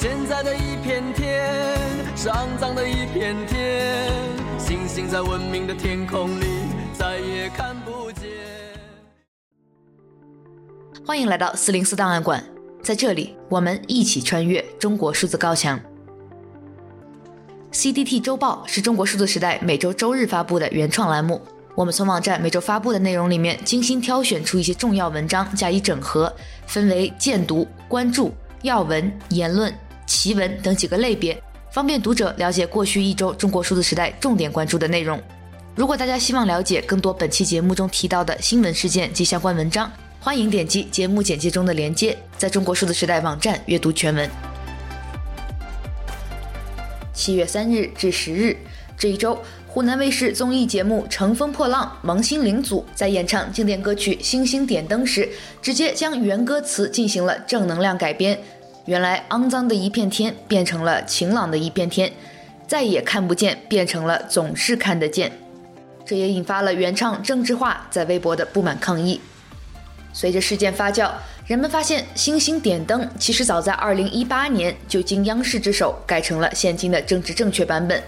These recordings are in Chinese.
现在的一片天，上涨的一片天，星星在文明的天空里再也看不见。欢迎来到四零四档案馆，在这里我们一起穿越中国数字高墙。CDT 周报是中国数字时代每周周日发布的原创栏目。我们从网站每周发布的内容里面精心挑选出一些重要文章加以整合，分为荐读、关注、要闻、言论。奇闻等几个类别，方便读者了解过去一周中国数字时代重点关注的内容。如果大家希望了解更多本期节目中提到的新闻事件及相关文章，欢迎点击节目简介中的链接，在中国数字时代网站阅读全文。七月三日至十日这一周，湖南卫视综艺节目《乘风破浪》，王心凌组在演唱经典歌曲《星星点灯》时，直接将原歌词进行了正能量改编。原来肮脏的一片天变成了晴朗的一片天，再也看不见变成了总是看得见，这也引发了原唱郑智化在微博的不满抗议。随着事件发酵，人们发现《星星点灯》其实早在2018年就经央视之手改成了现今的政治正确版本。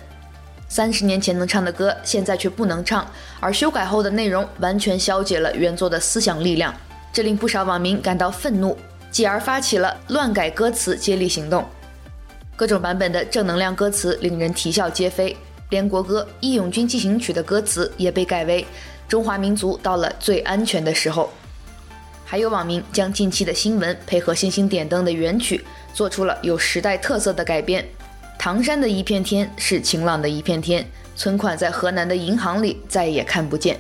三十年前能唱的歌，现在却不能唱，而修改后的内容完全消解了原作的思想力量，这令不少网民感到愤怒。继而发起了乱改歌词接力行动，各种版本的正能量歌词令人啼笑皆非，连国歌《义勇军进行曲》的歌词也被改为“中华民族到了最安全的时候”。还有网民将近期的新闻配合《星星点灯》的原曲，做出了有时代特色的改编。唐山的一片天是晴朗的一片天，存款在河南的银行里再也看不见。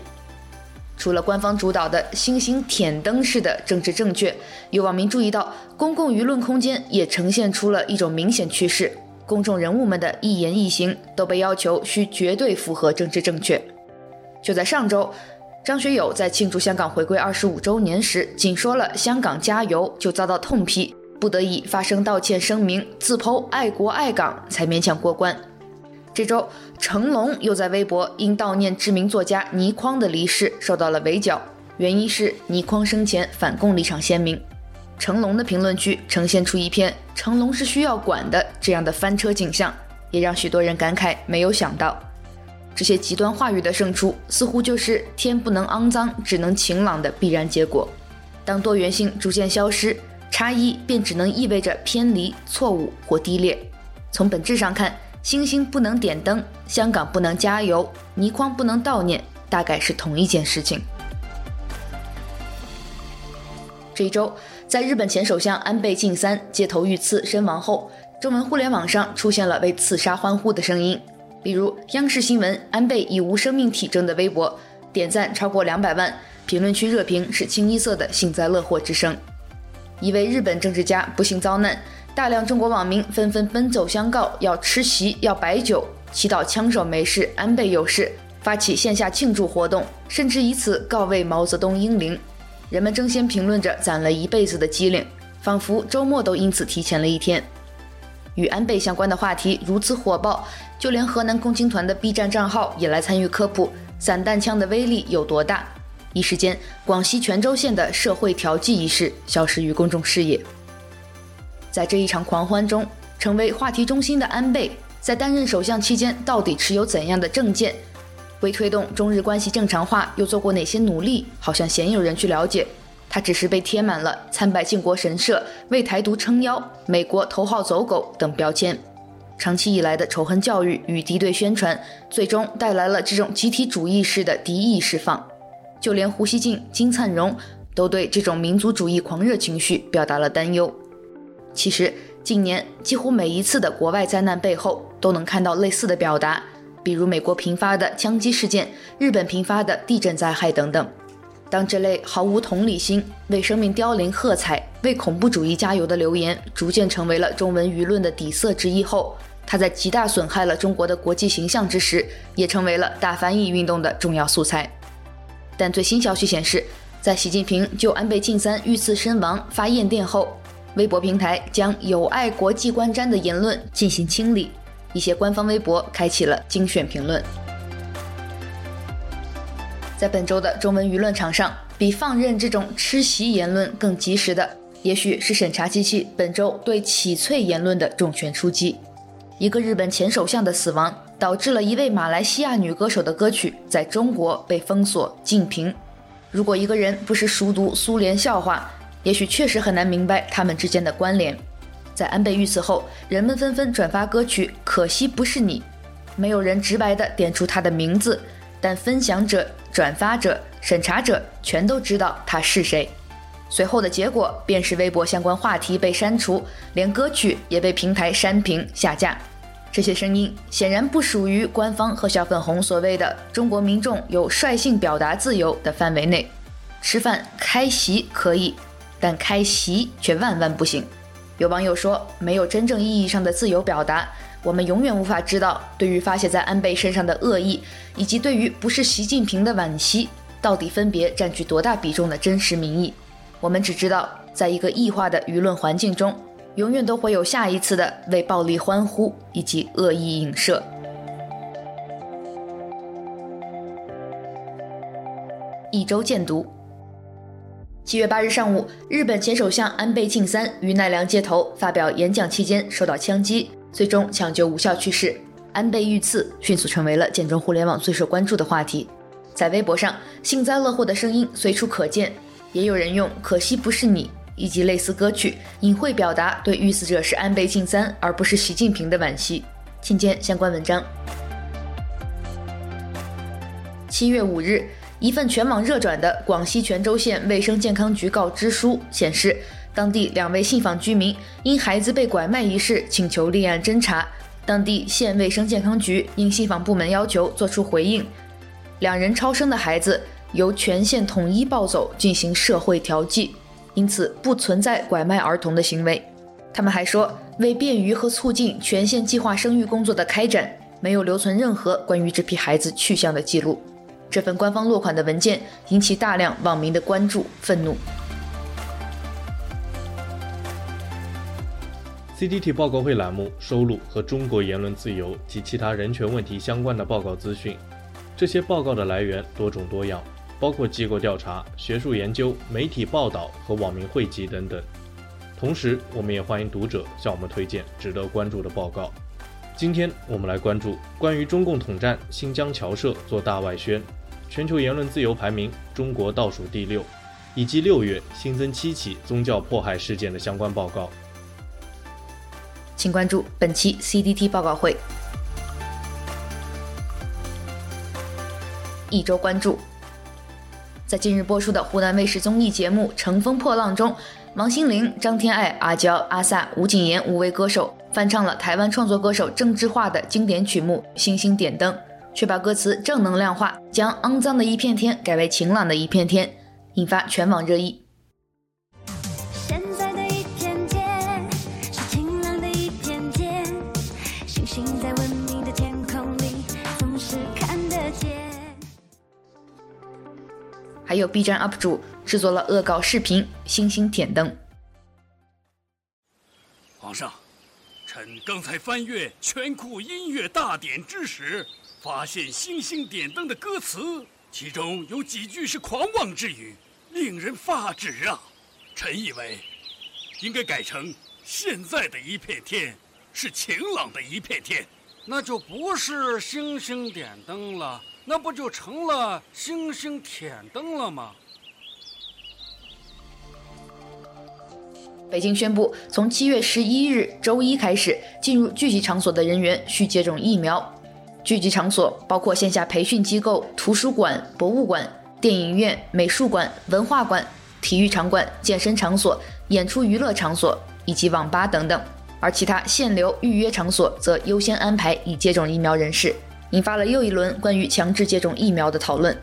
除了官方主导的星星舔灯式的政治正确，有网民注意到，公共舆论空间也呈现出了一种明显趋势：公众人物们的一言一行都被要求需绝对符合政治正确。就在上周，张学友在庆祝香港回归二十五周年时，仅说了“香港加油”就遭到痛批，不得已发声道歉声明，自剖爱国爱港，才勉强过关。这周，成龙又在微博因悼念知名作家倪匡的离世受到了围剿，原因是倪匡生前反共立场鲜明。成龙的评论区呈现出一片“成龙是需要管的”这样的翻车景象，也让许多人感慨：没有想到，这些极端话语的胜出，似乎就是天不能肮脏，只能晴朗的必然结果。当多元性逐渐消失，差异便只能意味着偏离、错误或低劣。从本质上看，星星不能点灯，香港不能加油，倪匡不能悼念，大概是同一件事情。这一周，在日本前首相安倍晋三街头遇刺身亡后，中文互联网上出现了为刺杀欢呼的声音，比如央视新闻“安倍已无生命体征”的微博，点赞超过两百万，评论区热评是清一色的幸灾乐祸之声。一位日本政治家不幸遭难。大量中国网民纷纷奔走相告，要吃席，要摆酒，祈祷枪手没事，安倍有事，发起线下庆祝活动，甚至以此告慰毛泽东英灵。人们争先评论着攒了一辈子的机灵，仿佛周末都因此提前了一天。与安倍相关的话题如此火爆，就连河南共青团的 B 站账号也来参与科普散弹枪的威力有多大。一时间，广西全州县的社会调剂仪式消失于公众视野。在这一场狂欢中，成为话题中心的安倍，在担任首相期间到底持有怎样的政见？为推动中日关系正常化，又做过哪些努力？好像鲜有人去了解。他只是被贴满了参拜靖国神社、为台独撑腰、美国头号走狗等标签。长期以来的仇恨教育与敌对宣传，最终带来了这种集体主义式的敌意释放。就连胡锡进、金灿荣都对这种民族主义狂热情绪表达了担忧。其实，近年几乎每一次的国外灾难背后，都能看到类似的表达，比如美国频发的枪击事件、日本频发的地震灾害等等。当这类毫无同理心、为生命凋零喝彩、为恐怖主义加油的留言逐渐成为了中文舆论的底色之一后，它在极大损害了中国的国际形象之时，也成为了大翻译运动的重要素材。但最新消息显示，在习近平就安倍晋三遇刺身亡发唁电后，微博平台将有碍国际观瞻的言论进行清理，一些官方微博开启了精选评论。在本周的中文舆论场上，比放任这种吃席言论更及时的，也许是审查机器本周对翡翠言论的重拳出击。一个日本前首相的死亡，导致了一位马来西亚女歌手的歌曲在中国被封锁禁评。如果一个人不是熟读苏联笑话，也许确实很难明白他们之间的关联。在安倍遇刺后，人们纷纷转发歌曲《可惜不是你》，没有人直白地点出他的名字，但分享者、转发者、审查者全都知道他是谁。随后的结果便是微博相关话题被删除，连歌曲也被平台删评下架。这些声音显然不属于官方和小粉红所谓的中国民众有率性表达自由的范围内。吃饭开席可以，但开席却万万不行。有网友说，没有真正意义上的自由表达，我们永远无法知道，对于发泄在安倍身上的恶意，以及对于不是习近平的惋惜，到底分别占据多大比重的真实民意。我们只知道，在一个异化的舆论环境中，永远都会有下一次的为暴力欢呼以及恶意影射。一周见读。七月八日上午，日本前首相安倍晋三于奈良街头发表演讲期间受到枪击，最终抢救无效去世。安倍遇刺迅速成为了建中互联网最受关注的话题。在微博上，幸灾乐祸的声音随处可见，也有人用“可惜不是你”以及类似歌曲，隐晦表达对遇刺者是安倍晋三而不是习近平的惋惜。请见相关文章。七月五日。一份全网热转的广西全州县卫生健康局告知书显示，当地两位信访居民因孩子被拐卖一事请求立案侦查，当地县卫生健康局应信访部门要求作出回应，两人超生的孩子由全县统一抱走进行社会调剂，因此不存在拐卖儿童的行为。他们还说，为便于和促进全县计划生育工作的开展，没有留存任何关于这批孩子去向的记录。这份官方落款的文件引起大量网民的关注、愤怒。CDT 报告会栏目收录和中国言论自由及其他人权问题相关的报告资讯，这些报告的来源多种多样，包括机构调查、学术研究、媒体报道和网民汇集等等。同时，我们也欢迎读者向我们推荐值得关注的报告。今天我们来关注关于中共统战新疆侨社做大外宣。全球言论自由排名，中国倒数第六，以及六月新增七起宗教迫害事件的相关报告。请关注本期 CDT 报告会。一周关注，在近日播出的湖南卫视综艺节目《乘风破浪》中，王心凌、张天爱、阿娇、阿 sa、吴谨言五位歌手翻唱了台湾创作歌手郑智化的经典曲目《星星点灯》。却把歌词正能量化，将肮脏的一片天改为晴朗的一片天，引发全网热议。还有 B 站 UP 主制作了恶搞视频《星星点灯》。皇上，臣刚才翻阅全库音乐大典之时。发现星星点灯的歌词，其中有几句是狂妄之语，令人发指啊！臣以为，应该改成现在的一片天是晴朗的一片天，那就不是星星点灯了，那不就成了星星舔灯了吗？北京宣布，从七月十一日周一开始，进入聚集场所的人员需接种疫苗。聚集场所包括线下培训机构、图书馆、博物馆、电影院、美术馆、文化馆、体育场馆、健身场所、演出娱乐场所以及网吧等等，而其他限流预约场所则优先安排已接种疫苗人士，引发了又一轮关于强制接种疫苗的讨论。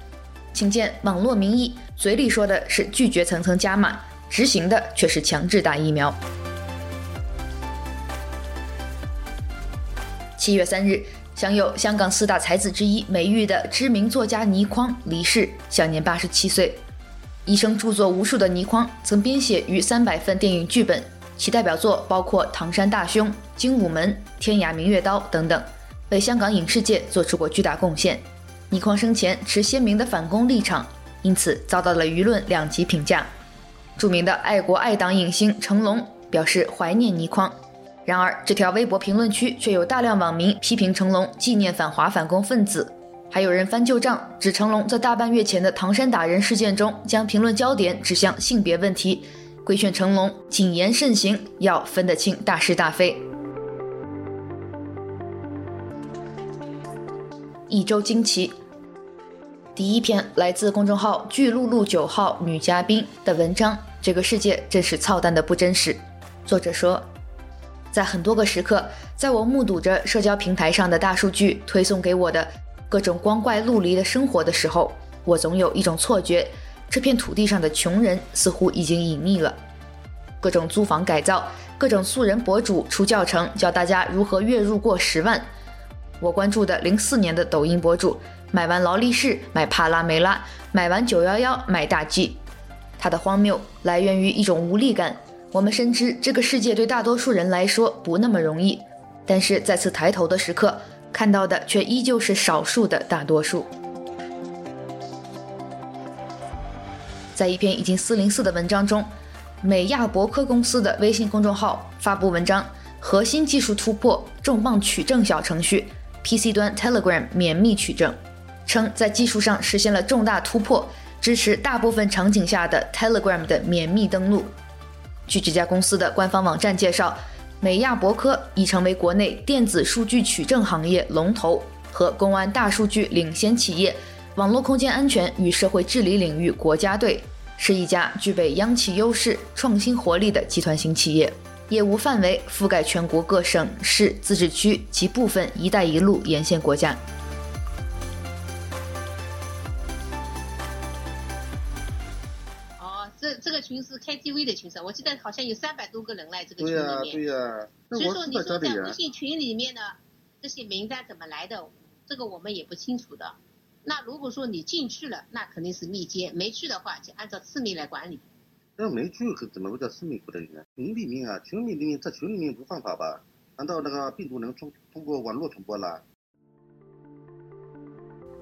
请见网络民意，嘴里说的是拒绝层层加码，执行的却是强制打疫苗。七月三日。享有香港四大才子之一美誉的知名作家倪匡离世，享年八十七岁。一生著作无数的倪匡，曾编写逾三百份电影剧本，其代表作包括《唐山大兄》《精武门》《天涯明月刀》等等，为香港影视界做出过巨大贡献。倪匡生前持鲜明的反攻立场，因此遭到了舆论两极评价。著名的爱国爱党影星成龙表示怀念倪匡。然而，这条微博评论区却有大量网民批评成龙纪念反华反共分子，还有人翻旧账，指成龙在大半月前的唐山打人事件中将评论焦点指向性别问题，规劝成龙谨言慎行，要分得清大是大非。一周惊奇，第一篇来自公众号“巨鹿鹿九号女嘉宾”的文章，这个世界真是操蛋的不真实。作者说。在很多个时刻，在我目睹着社交平台上的大数据推送给我的各种光怪陆离的生活的时候，我总有一种错觉：这片土地上的穷人似乎已经隐匿了。各种租房改造，各种素人博主出教程教大家如何月入过十万。我关注的零四年的抖音博主，买完劳力士买帕拉梅拉，买完九幺幺买大 G。他的荒谬来源于一种无力感。我们深知这个世界对大多数人来说不那么容易，但是再次抬头的时刻，看到的却依旧是少数的大多数。在一篇已经四零四的文章中，美亚博科公司的微信公众号发布文章：核心技术突破，重磅取证小程序 PC 端 Telegram 免密取证，称在技术上实现了重大突破，支持大部分场景下的 Telegram 的免密登录。据这家公司的官方网站介绍，美亚博科已成为国内电子数据取证行业龙头和公安大数据领先企业，网络空间安全与社会治理领域国家队，是一家具备央企优势、创新活力的集团型企业，业务范围覆盖全国各省市自治区及部分“一带一路”沿线国家。群是 KTV 的群，是我记得好像有三百多个人来这个群里面。对呀，对呀。所以说你说在微信群里面的这些名单怎么来的，这个我们也不清楚的。那如果说你进去了，那肯定是密接；没去的话，就按照次密来管理。那没去可怎么会叫次密不得呢？群里面啊，群里面在群里面不犯法吧？难道那个病毒能通通过网络传播了？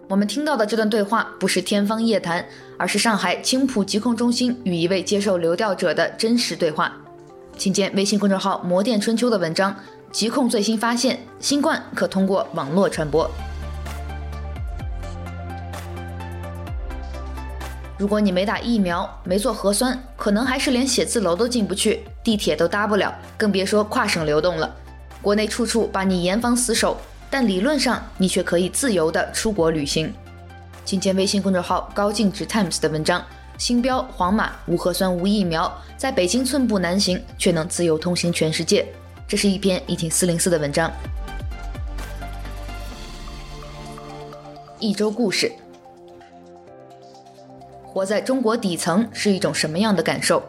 我们听到的这段对话不是天方夜谭，而是上海青浦疾控中心与一位接受流调者的真实对话。请见微信公众号“魔电春秋”的文章：疾控最新发现，新冠可通过网络传播。如果你没打疫苗、没做核酸，可能还是连写字楼都进不去，地铁都搭不了，更别说跨省流动了。国内处处把你严防死守。但理论上，你却可以自由的出国旅行。今天微信公众号“高净值 Times” 的文章：星标黄马无核酸无疫苗，在北京寸步难行，却能自由通行全世界。这是一篇一挺四零四的文章。一周故事：活在中国底层是一种什么样的感受？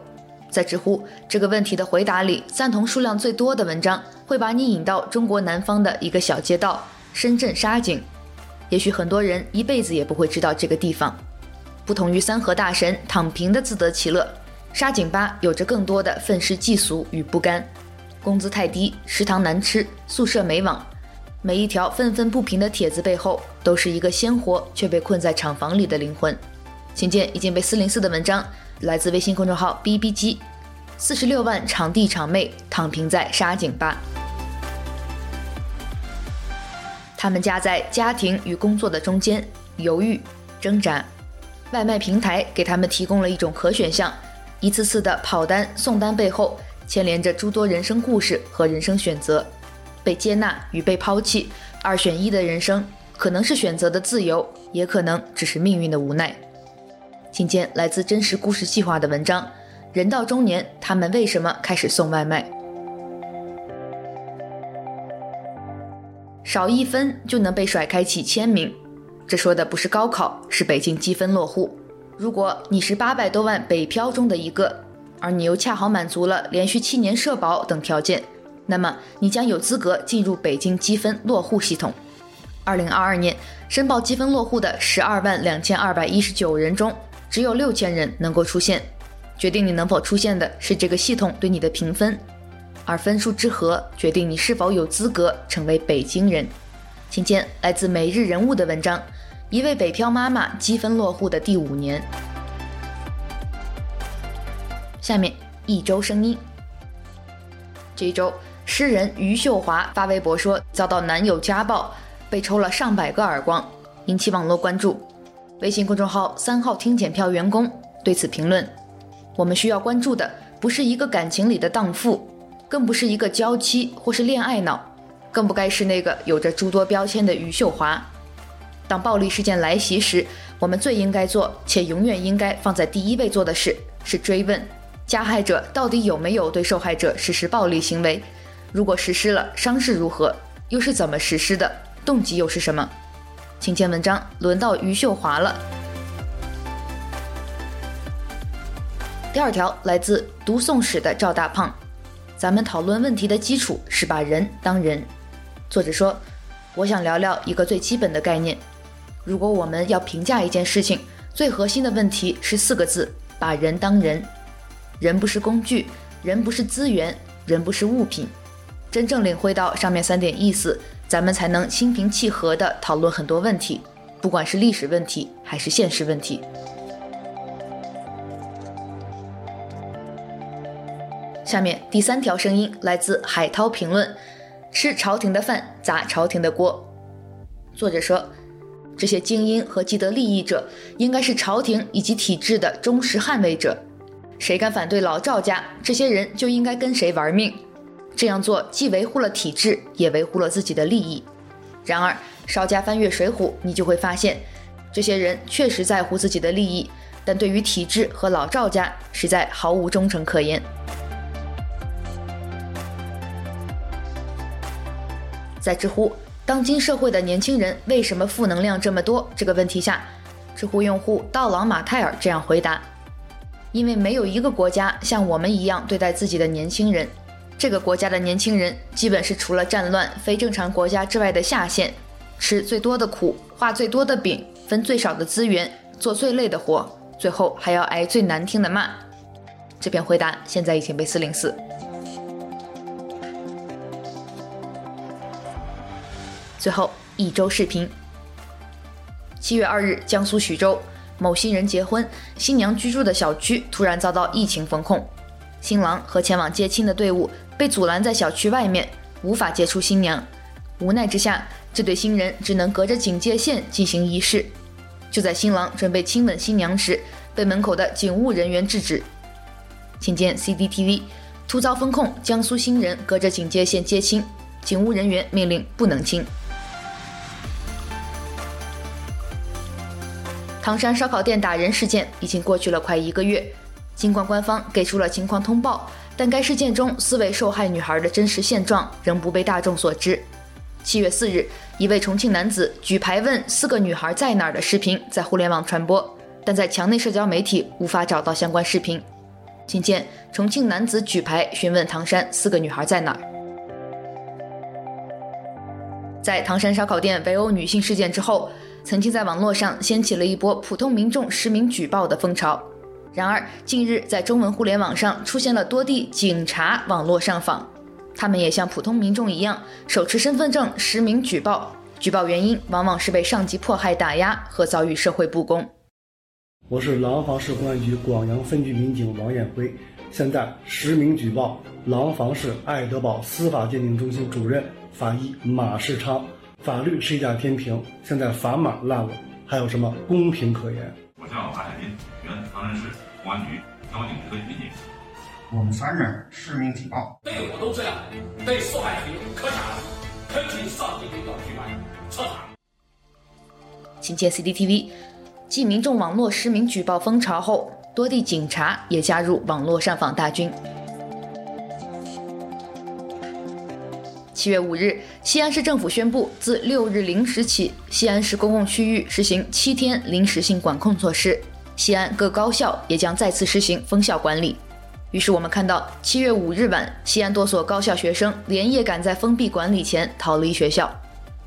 在知乎这个问题的回答里，赞同数量最多的文章会把你引到中国南方的一个小街道——深圳沙井。也许很多人一辈子也不会知道这个地方。不同于三和大神躺平的自得其乐，沙井吧有着更多的愤世嫉俗与不甘。工资太低，食堂难吃，宿舍没网，每一条愤愤不平的帖子背后，都是一个鲜活却被困在厂房里的灵魂。请见已经被四零四的文章。来自微信公众号 “B B 机”，四十六万厂弟厂妹躺平在沙井吧。他们夹在家庭与工作的中间，犹豫挣扎。外卖平台给他们提供了一种可选项，一次次的跑单送单背后牵连着诸多人生故事和人生选择，被接纳与被抛弃，二选一的人生，可能是选择的自由，也可能只是命运的无奈。今天来自真实故事计划的文章：人到中年，他们为什么开始送外卖？少一分就能被甩开几千名，这说的不是高考，是北京积分落户。如果你是八百多万北漂中的一个，而你又恰好满足了连续七年社保等条件，那么你将有资格进入北京积分落户系统。二零二二年申报积分落户的十二万两千二百一十九人中，只有六千人能够出现，决定你能否出现的是这个系统对你的评分，而分数之和决定你是否有资格成为北京人。请见来自每日人物的文章：一位北漂妈妈积分落户的第五年。下面一周声音。这一周，诗人余秀华发微博说遭到男友家暴，被抽了上百个耳光，引起网络关注。微信公众号“三号听检票”员工对此评论：“我们需要关注的不是一个感情里的荡妇，更不是一个娇妻或是恋爱脑，更不该是那个有着诸多标签的余秀华。当暴力事件来袭时，我们最应该做且永远应该放在第一位做的事是追问。”加害者到底有没有对受害者实施暴力行为？如果实施了，伤势如何？又是怎么实施的？动机又是什么？请见文章。轮到余秀华了。第二条来自读宋史的赵大胖。咱们讨论问题的基础是把人当人。作者说，我想聊聊一个最基本的概念。如果我们要评价一件事情，最核心的问题是四个字：把人当人。人不是工具，人不是资源，人不是物品。真正领会到上面三点意思，咱们才能心平气和地讨论很多问题，不管是历史问题还是现实问题。下面第三条声音来自海涛评论：吃朝廷的饭，砸朝廷的锅。作者说，这些精英和既得利益者，应该是朝廷以及体制的忠实捍卫者。谁敢反对老赵家，这些人就应该跟谁玩命。这样做既维护了体制，也维护了自己的利益。然而，稍加翻阅《水浒》，你就会发现，这些人确实在乎自己的利益，但对于体制和老赵家，实在毫无忠诚可言。在知乎“当今社会的年轻人为什么负能量这么多”这个问题下，知乎用户道朗马泰尔这样回答。因为没有一个国家像我们一样对待自己的年轻人，这个国家的年轻人基本是除了战乱、非正常国家之外的下线，吃最多的苦，画最多的饼，分最少的资源，做最累的活，最后还要挨最难听的骂。这篇回答现在已经被四零四。最后一周视频，七月二日，江苏徐州。某新人结婚，新娘居住的小区突然遭到疫情封控，新郎和前往接亲的队伍被阻拦在小区外面，无法接触新娘。无奈之下，这对新人只能隔着警戒线进行仪式。就在新郎准备亲吻新娘时，被门口的警务人员制止。请见 CCTV，突遭封控，江苏新人隔着警戒线接亲，警务人员命令不能亲。唐山烧烤店打人事件已经过去了快一个月，尽管官方给出了情况通报，但该事件中四位受害女孩的真实现状仍不被大众所知。七月四日，一位重庆男子举牌问四个女孩在哪儿的视频在互联网传播，但在墙内社交媒体无法找到相关视频。请见重庆男子举牌询问唐山四个女孩在哪儿。在唐山烧烤店围殴女性事件之后，曾经在网络上掀起了一波普通民众实名举报的风潮。然而，近日在中文互联网上出现了多地警察网络上访，他们也像普通民众一样手持身份证实名举报。举报原因往往是被上级迫害打压和遭遇社会不公。我是廊坊市公安局广阳分局民警王艳辉，现在实名举报廊坊市爱德堡司法鉴定中心主任法医马世昌。法律是一架天平，现在砝码烂了，还有什么公平可言？我叫马海林，原唐山市公安局交警支队民警。我们三人实名举报，对我都这样，对受害人可假了，恳请上级领导举办彻查。请见 CCTV，继民众网络实名举报风潮后，多地警察也加入网络上访大军。七月五日，西安市政府宣布，自六日零时起，西安市公共区域实行七天临时性管控措施。西安各高校也将再次实行封校管理。于是，我们看到七月五日晚，西安多所高校学生连夜赶在封闭管理前逃离学校。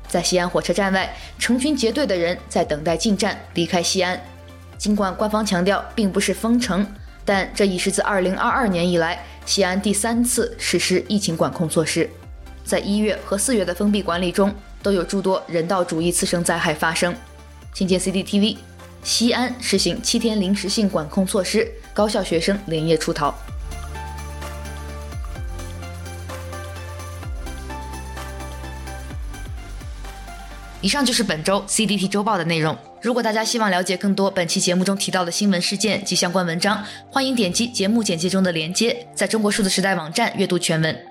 在西安火车站外，成群结队的人在等待进站离开西安。尽管官方强调并不是封城，但这已是自二零二二年以来西安第三次实施疫情管控措施。在一月和四月的封闭管理中都有诸多人道主义次生灾害发生。请见 cdtv 西安实行七天临时性管控措施高校学生连夜出逃。以上就是本周 cdt 周报的内容。如果大家希望了解更多本期节目中提到的新闻事件及相关文章欢迎点击节目简介中的链接在中国数字时代网站阅读全文。